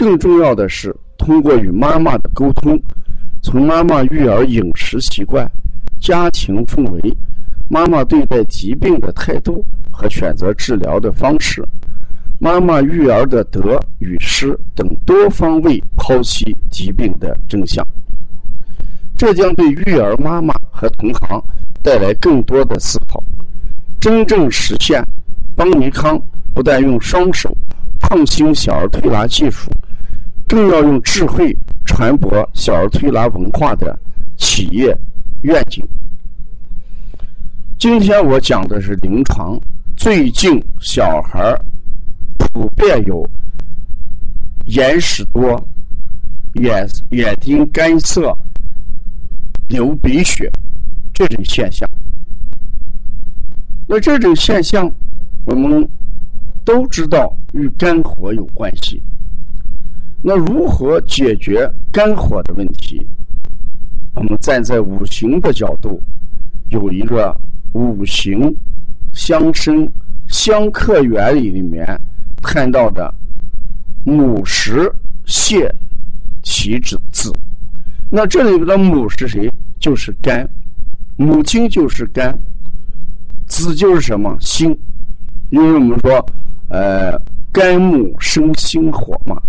更重要的是，通过与妈妈的沟通，从妈妈育儿饮食习惯、家庭氛围、妈妈对待疾病的态度和选择治疗的方式、妈妈育儿的得与失等多方位剖析疾病的真相。这将对育儿妈妈和同行带来更多的思考，真正实现邦尼康不但用双手创新小儿推拿技术。更要用智慧传播小儿推拿文化的企业愿景。今天我讲的是临床，最近小孩普遍有眼屎多、眼眼睛干涩、流鼻血这种现象。那这种现象，我们都知道与肝火有关系。那如何解决肝火的问题？我们站在五行的角度，有一个五行相生相克原理里面看到的母石泄其子子。那这里边的母是谁？就是肝，母亲就是肝，子就是什么心？因为我们说，呃，肝木生心火嘛。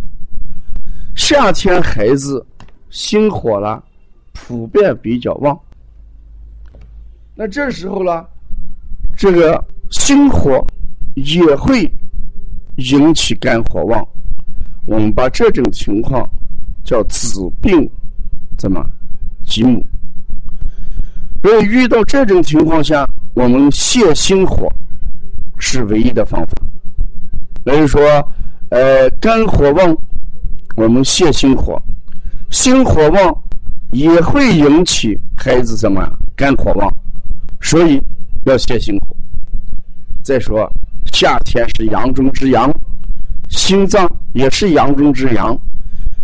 夏天孩子心火了，普遍比较旺。那这时候呢，这个心火也会引起肝火旺。我们把这种情况叫子病怎么吉母。所以遇到这种情况下，我们泻心火是唯一的方法。所以说，呃，肝火旺。我们泄心火，心火旺也会引起孩子什么肝火旺，所以要泄心火。再说夏天是阳中之阳，心脏也是阳中之阳，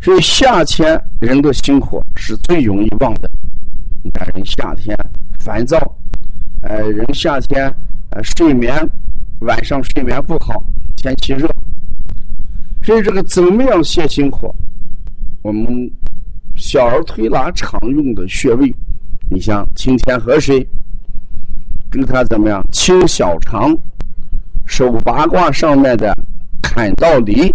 所以夏天人的心火是最容易旺的。你看人夏天烦躁，呃，人夏天呃睡眠晚上睡眠不好，天气热。所以这个怎么样泻心火？我们小儿推拿常用的穴位，你像清天河水，跟它怎么样清小肠，手八卦上面的坎道离，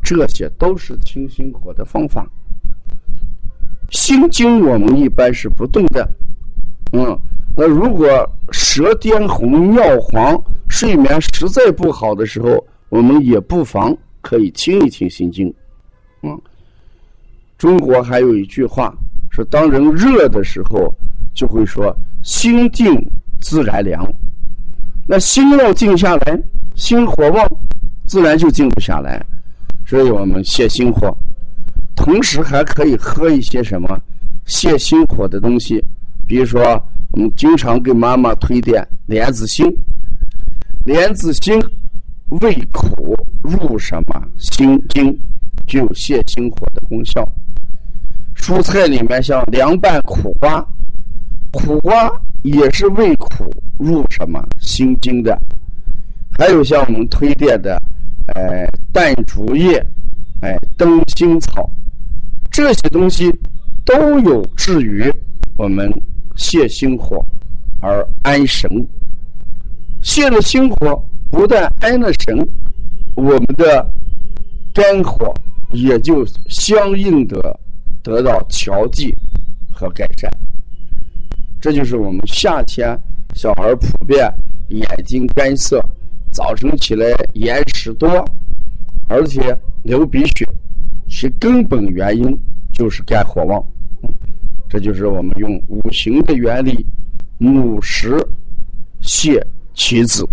这些都是清心火的方法。心经我们一般是不动的，嗯，那如果舌颠红、尿黄、睡眠实在不好的时候。我们也不妨可以听一听心经，嗯，中国还有一句话说，当人热的时候，就会说心静自然凉。那心要静下来，心火旺，自然就静不下来。所以我们泻心火，同时还可以喝一些什么泻心火的东西，比如说我们经常给妈妈推荐莲子心，莲子心。味苦入什么心经，具有泻心火的功效。蔬菜里面像凉拌苦瓜，苦瓜也是味苦入什么心经的。还有像我们推荐的，哎，淡竹叶，哎，灯心草，这些东西都有治于我们泻心火而安神。泻了心火。不但安了神，我们的肝火也就相应的得到调剂和改善。这就是我们夏天小孩普遍眼睛干涩，早晨起来眼屎多，而且流鼻血，其根本原因就是肝火旺。这就是我们用五行的原理，母石泻其子。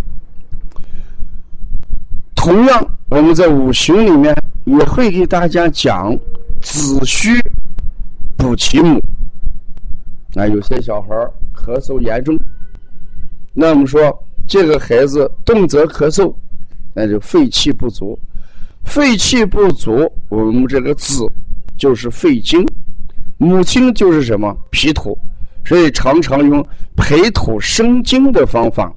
同样，我们在五行里面也会给大家讲子虚补其母。啊，有些小孩咳嗽严重，那我们说这个孩子动则咳嗽，那就肺气不足。肺气不足，我们这个子就是肺经，母亲就是什么脾土，所以常常用培土生精的方法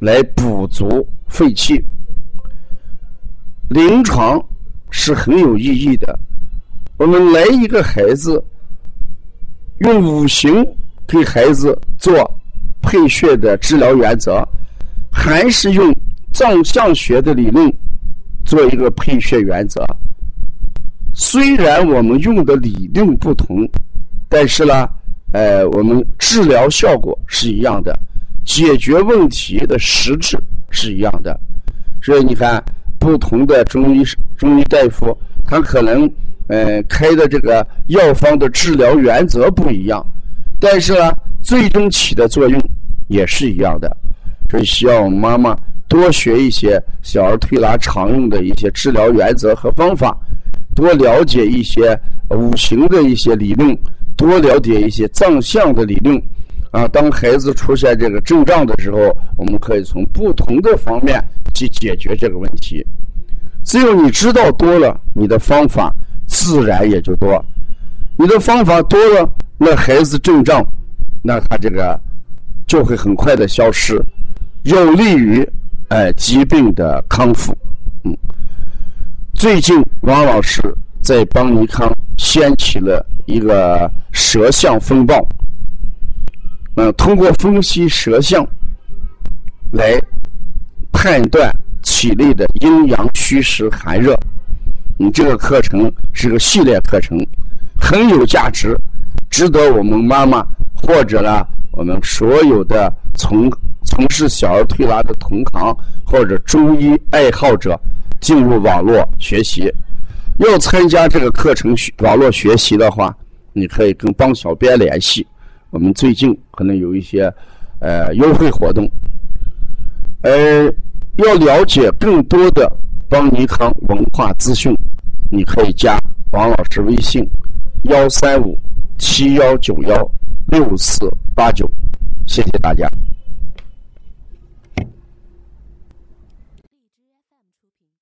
来补足肺气。临床是很有意义的。我们来一个孩子，用五行给孩子做配穴的治疗原则，还是用藏象学的理论做一个配穴原则。虽然我们用的理论不同，但是呢，呃，我们治疗效果是一样的，解决问题的实质是一样的。所以你看。不同的中医中医大夫，他可能呃开的这个药方的治疗原则不一样，但是呢，最终起的作用也是一样的。所以需要我们妈妈多学一些小儿推拿常用的一些治疗原则和方法，多了解一些五行的一些理论，多了解一些藏象的理论。啊，当孩子出现这个症状的时候，我们可以从不同的方面。去解决这个问题，只有你知道多了，你的方法自然也就多。你的方法多了，那孩子症状，那他这个就会很快的消失，有利于哎疾病的康复。嗯，最近王老师在邦尼康掀起了一个舌象风暴，嗯，通过分析舌象来。判断体内的阴阳虚实寒热，你这个课程是个系列课程，很有价值，值得我们妈妈或者呢我们所有的从从事小儿推拿的同行或者中医爱好者进入网络学习。要参加这个课程学网络学习的话，你可以跟帮小编联系，我们最近可能有一些呃优惠活动，呃。要了解更多的邦尼康文化资讯，你可以加王老师微信：幺三五七幺九幺六四八九。谢谢大家。